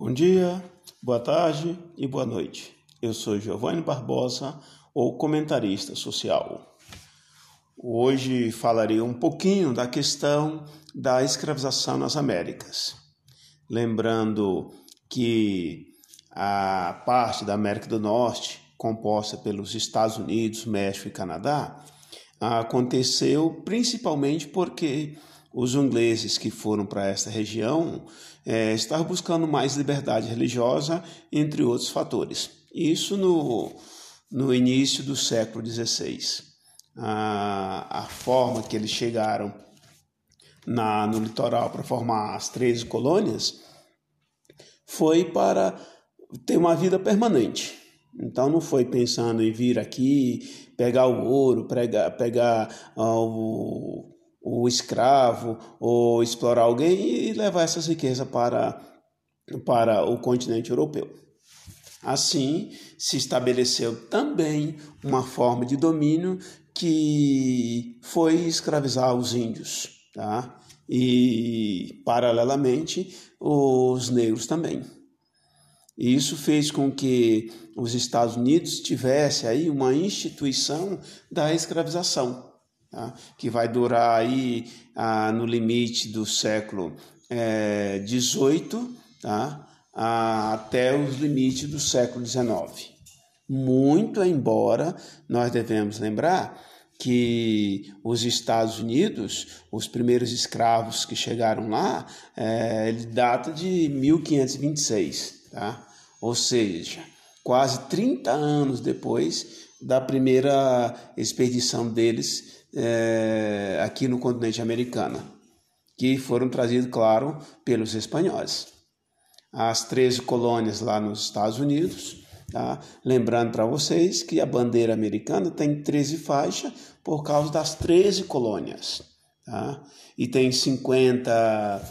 Bom dia, boa tarde e boa noite. Eu sou Giovanni Barbosa, o comentarista social. Hoje falarei um pouquinho da questão da escravização nas Américas. Lembrando que a parte da América do Norte, composta pelos Estados Unidos, México e Canadá, aconteceu principalmente porque os ingleses que foram para esta região é, estavam buscando mais liberdade religiosa, entre outros fatores. Isso no, no início do século XVI. A, a forma que eles chegaram na, no litoral para formar as 13 colônias foi para ter uma vida permanente. Então não foi pensando em vir aqui, pegar o ouro, pegar, pegar uh, o o escravo ou explorar alguém e levar essas riquezas para, para o continente europeu. Assim, se estabeleceu também uma forma de domínio que foi escravizar os índios, tá? E, paralelamente, os negros também. E isso fez com que os Estados Unidos tivesse aí uma instituição da escravização tá? que vai durar aí ah, no limite do século XVIII é, tá? ah, até os limites do século XIX. Muito embora nós devemos lembrar que os Estados Unidos, os primeiros escravos que chegaram lá, é, ele data de 1526, tá? ou seja, quase 30 anos depois da primeira expedição deles é, aqui no continente americano, que foram trazidos, claro, pelos espanhóis. As 13 colônias lá nos Estados Unidos, tá? lembrando para vocês que a bandeira americana tem 13 faixas por causa das 13 colônias. Tá? E tem 50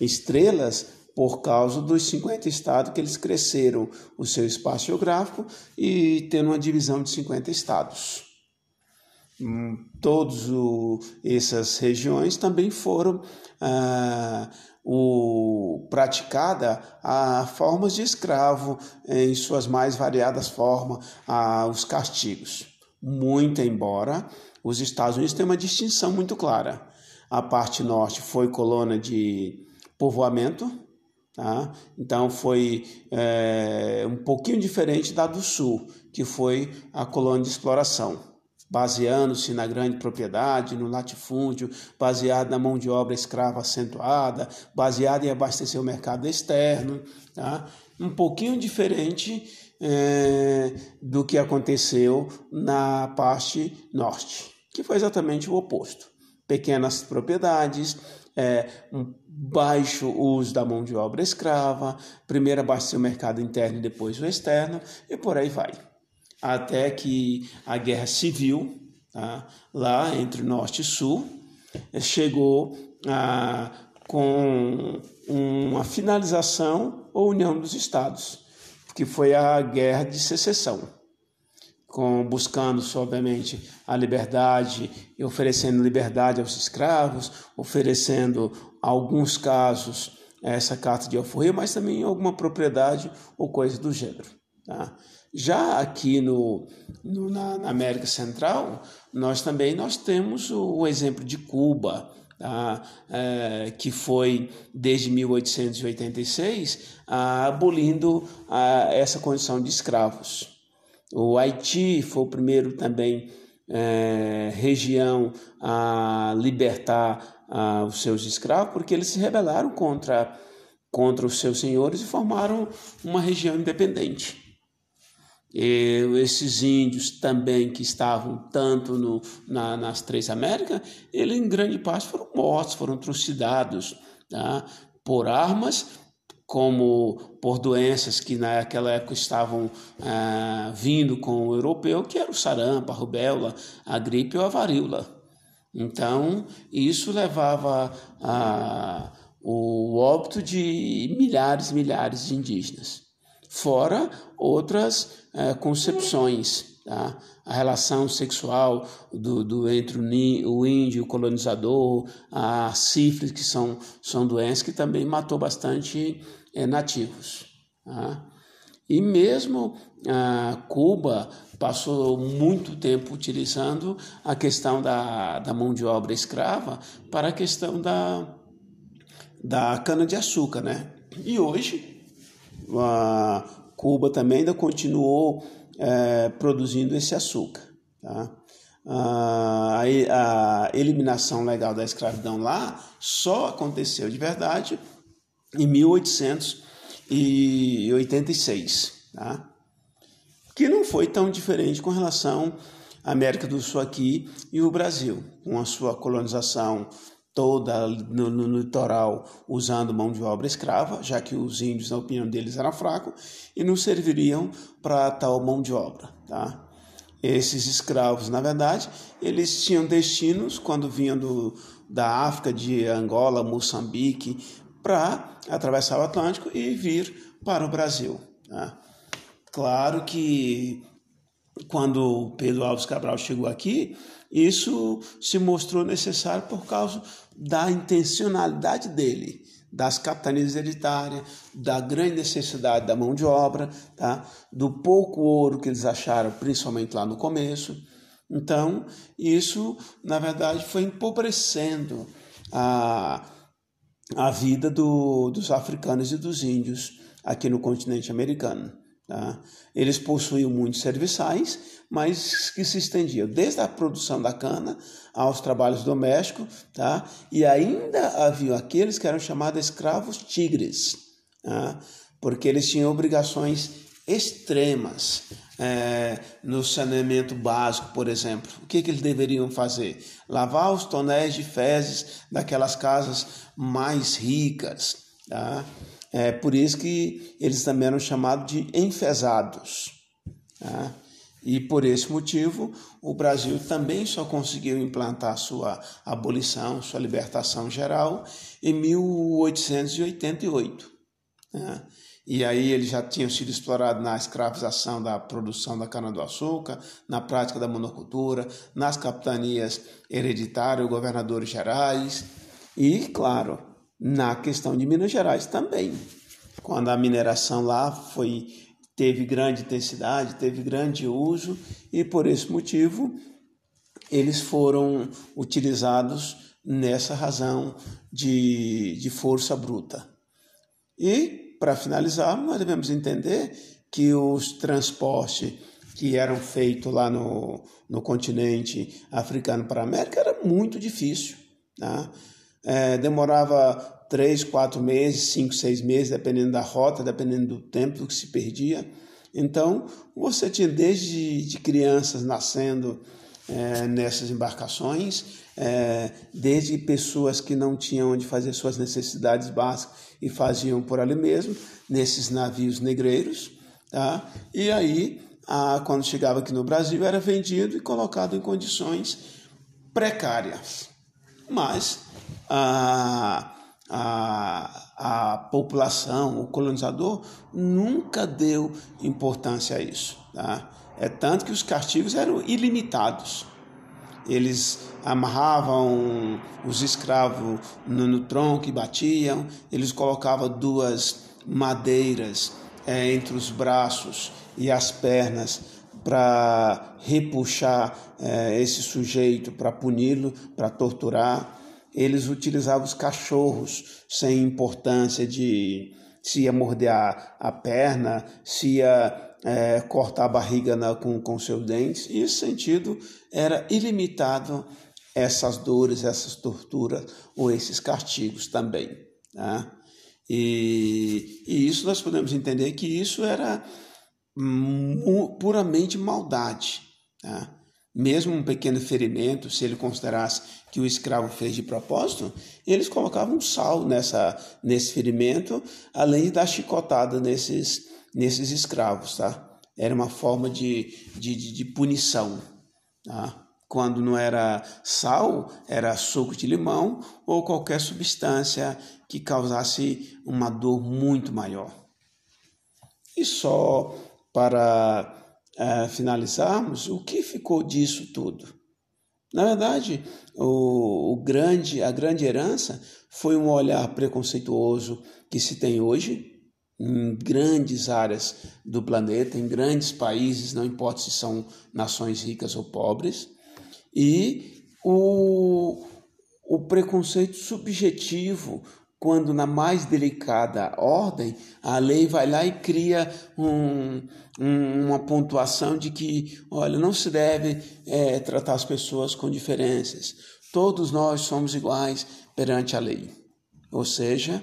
estrelas por causa dos 50 estados que eles cresceram o seu espaço geográfico e tendo uma divisão de 50 estados. Hum, todas essas regiões também foram ah, o, praticada a formas de escravo em suas mais variadas formas, ah, os castigos. Muito embora os Estados Unidos tenham uma distinção muito clara. A parte norte foi colônia de povoamento, tá? então foi é, um pouquinho diferente da do sul, que foi a colônia de exploração baseando-se na grande propriedade, no latifúndio, baseado na mão de obra escrava acentuada, baseado em abastecer o mercado externo, tá? um pouquinho diferente é, do que aconteceu na parte norte, que foi exatamente o oposto. Pequenas propriedades, é, um baixo uso da mão de obra escrava, primeiro abastecer o mercado interno e depois o externo, e por aí vai até que a guerra civil, tá, lá entre Norte e Sul, eh, chegou a, com uma finalização ou união dos estados, que foi a guerra de secessão, com buscando, obviamente, a liberdade e oferecendo liberdade aos escravos, oferecendo, alguns casos, essa carta de alforria, mas também alguma propriedade ou coisa do gênero. Tá? Já aqui no, no na, na, América Central, nós também nós temos o, o exemplo de Cuba, tá? é, que foi desde 1886 abolindo a, essa condição de escravos. O Haiti foi o primeiro também é, região a libertar a, os seus escravos, porque eles se rebelaram contra, contra os seus senhores e formaram uma região independente esses índios também que estavam tanto no, na, nas três Américas, eles em grande parte foram mortos, foram trucidados tá? por armas, como por doenças que naquela época estavam ah, vindo com o europeu, que era o sarampo, a rubéola, a gripe ou a varíola. Então, isso levava a, o óbito de milhares e milhares de indígenas fora outras é, concepções. Tá? A relação sexual do, do, entre o índio e o colonizador, a sífilis, que são, são doenças que também matou bastante é, nativos. Tá? E mesmo ah, Cuba passou muito tempo utilizando a questão da, da mão de obra escrava para a questão da, da cana-de-açúcar, né? E hoje, a Cuba também ainda continuou é, produzindo esse açúcar, tá? a, a eliminação legal da escravidão lá só aconteceu de verdade em 1886, tá? que não foi tão diferente com relação à América do Sul aqui e o Brasil, com a sua colonização toda no, no, litoral usando mão de obra escrava, já que os índios, na opinião deles, eram fracos e não serviriam para tal mão de obra. Tá? Esses escravos, na verdade, eles tinham destinos quando vinham do, da África, de Angola, Moçambique, para atravessar o Atlântico e vir para o Brasil. Né? Claro que quando Pedro Alves Cabral chegou aqui, isso se mostrou necessário por causa da intencionalidade dele das capitanias hereditárias, da grande necessidade da mão de obra, tá? do pouco ouro que eles acharam, principalmente lá no começo. Então, isso, na verdade, foi empobrecendo a, a vida do, dos africanos e dos índios aqui no continente americano. Tá? Eles possuíam muitos serviçais, mas que se estendiam desde a produção da cana aos trabalhos domésticos, tá? e ainda havia aqueles que eram chamados escravos tigres, tá? porque eles tinham obrigações extremas é, no saneamento básico, por exemplo. O que, que eles deveriam fazer? Lavar os tonéis de fezes daquelas casas mais ricas. Tá? É por isso que eles também eram chamados de enfesados. Tá? E por esse motivo, o Brasil também só conseguiu implantar sua abolição, sua libertação geral, em 1888. Né? E aí ele já tinha sido explorado na escravização da produção da cana-do-açúcar, na prática da monocultura, nas capitanias hereditárias, governadores gerais e, claro, na questão de Minas Gerais também. Quando a mineração lá foi teve grande intensidade, teve grande uso e por esse motivo eles foram utilizados nessa razão de, de força bruta. E, para finalizar, nós devemos entender que os transportes que eram feitos lá no, no continente africano para a América era muito difícil. Tá? É, demorava três, quatro meses, cinco, seis meses, dependendo da rota, dependendo do tempo que se perdia. Então, você tinha desde de crianças nascendo é, nessas embarcações, é, desde pessoas que não tinham onde fazer suas necessidades básicas e faziam por ali mesmo, nesses navios negreiros. Tá? E aí, a, quando chegava aqui no Brasil, era vendido e colocado em condições precárias. Mas a, a, a população, o colonizador, nunca deu importância a isso. Tá? É tanto que os castigos eram ilimitados. Eles amarravam os escravos no, no tronco e batiam, eles colocavam duas madeiras é, entre os braços e as pernas para repuxar é, esse sujeito, para puni-lo, para torturar eles utilizavam os cachorros sem importância de se ia morder a, a perna, se ia é, cortar a barriga na, com, com seus dentes. E esse sentido era ilimitado essas dores, essas torturas ou esses castigos também. Tá? E, e isso nós podemos entender que isso era puramente maldade. Tá? Mesmo um pequeno ferimento, se ele considerasse que o escravo fez de propósito, eles colocavam sal nessa, nesse ferimento, além de dar chicotada nesses, nesses escravos, tá? Era uma forma de, de, de, de punição, tá? Quando não era sal, era suco de limão ou qualquer substância que causasse uma dor muito maior. E só para uh, finalizarmos, o que ficou disso tudo? Na verdade, o, o, grande, a grande herança foi um olhar preconceituoso que se tem hoje, em grandes áreas do planeta, em grandes países, não importa se são nações ricas ou pobres, e o, o preconceito subjetivo, quando na mais delicada ordem, a lei vai lá e cria um, um, uma pontuação de que, olha, não se deve é, tratar as pessoas com diferenças. Todos nós somos iguais perante a lei. Ou seja,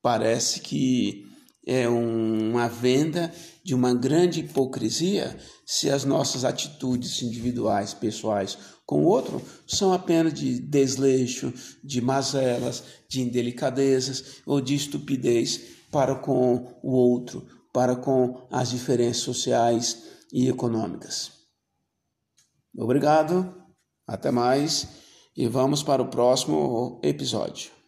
parece que é uma venda de uma grande hipocrisia se as nossas atitudes individuais, pessoais com o outro são apenas de desleixo, de mazelas, de indelicadezas ou de estupidez para com o outro, para com as diferenças sociais e econômicas. Obrigado, até mais e vamos para o próximo episódio.